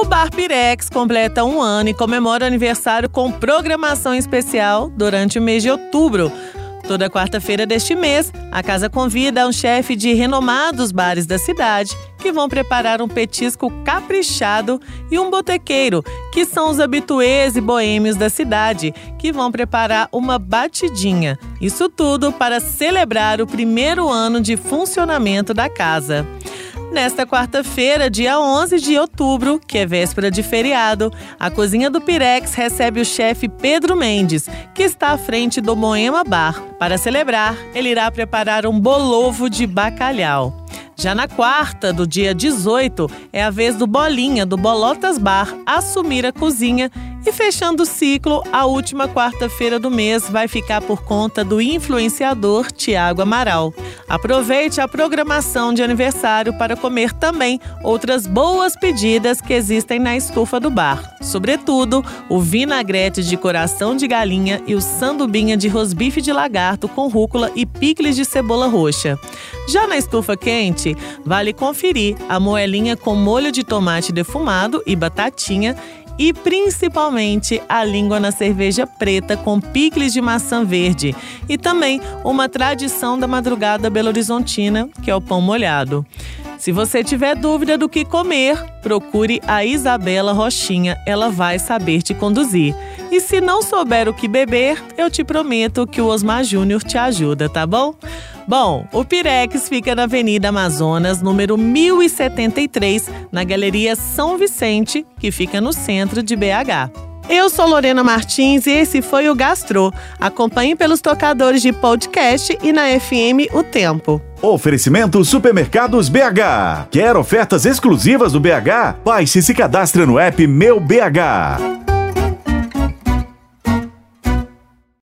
O Bar Pirex completa um ano e comemora o aniversário com programação especial durante o mês de outubro. Toda quarta-feira deste mês, a casa convida um chefe de renomados bares da cidade que vão preparar um petisco caprichado e um botequeiro, que são os habituês e boêmios da cidade, que vão preparar uma batidinha. Isso tudo para celebrar o primeiro ano de funcionamento da casa. Nesta quarta-feira, dia 11 de outubro, que é véspera de feriado, a cozinha do Pirex recebe o chefe Pedro Mendes, que está à frente do Moema Bar. Para celebrar, ele irá preparar um bolovo de bacalhau. Já na quarta, do dia 18, é a vez do Bolinha, do Bolotas Bar, assumir a cozinha e fechando o ciclo, a última quarta-feira do mês vai ficar por conta do influenciador Tiago Amaral. Aproveite a programação de aniversário para comer também outras boas pedidas que existem na estufa do bar. Sobretudo, o vinagrete de coração de galinha e o sandubinha de rosbife de lagarto com rúcula e picles de cebola roxa. Já na estufa quente, vale conferir a moelinha com molho de tomate defumado e batatinha e principalmente a língua na cerveja preta com picles de maçã verde e também uma tradição da madrugada belo-horizontina, que é o pão molhado. Se você tiver dúvida do que comer, procure a Isabela Rochinha, ela vai saber te conduzir. E se não souber o que beber, eu te prometo que o Osmar Júnior te ajuda, tá bom? Bom, o Pirex fica na Avenida Amazonas, número 1073, na Galeria São Vicente, que fica no centro de BH. Eu sou Lorena Martins e esse foi o Gastro. Acompanhe pelos tocadores de podcast e na FM O Tempo. Oferecimento Supermercados BH. Quer ofertas exclusivas do BH? Baixe e se cadastre no app Meu BH.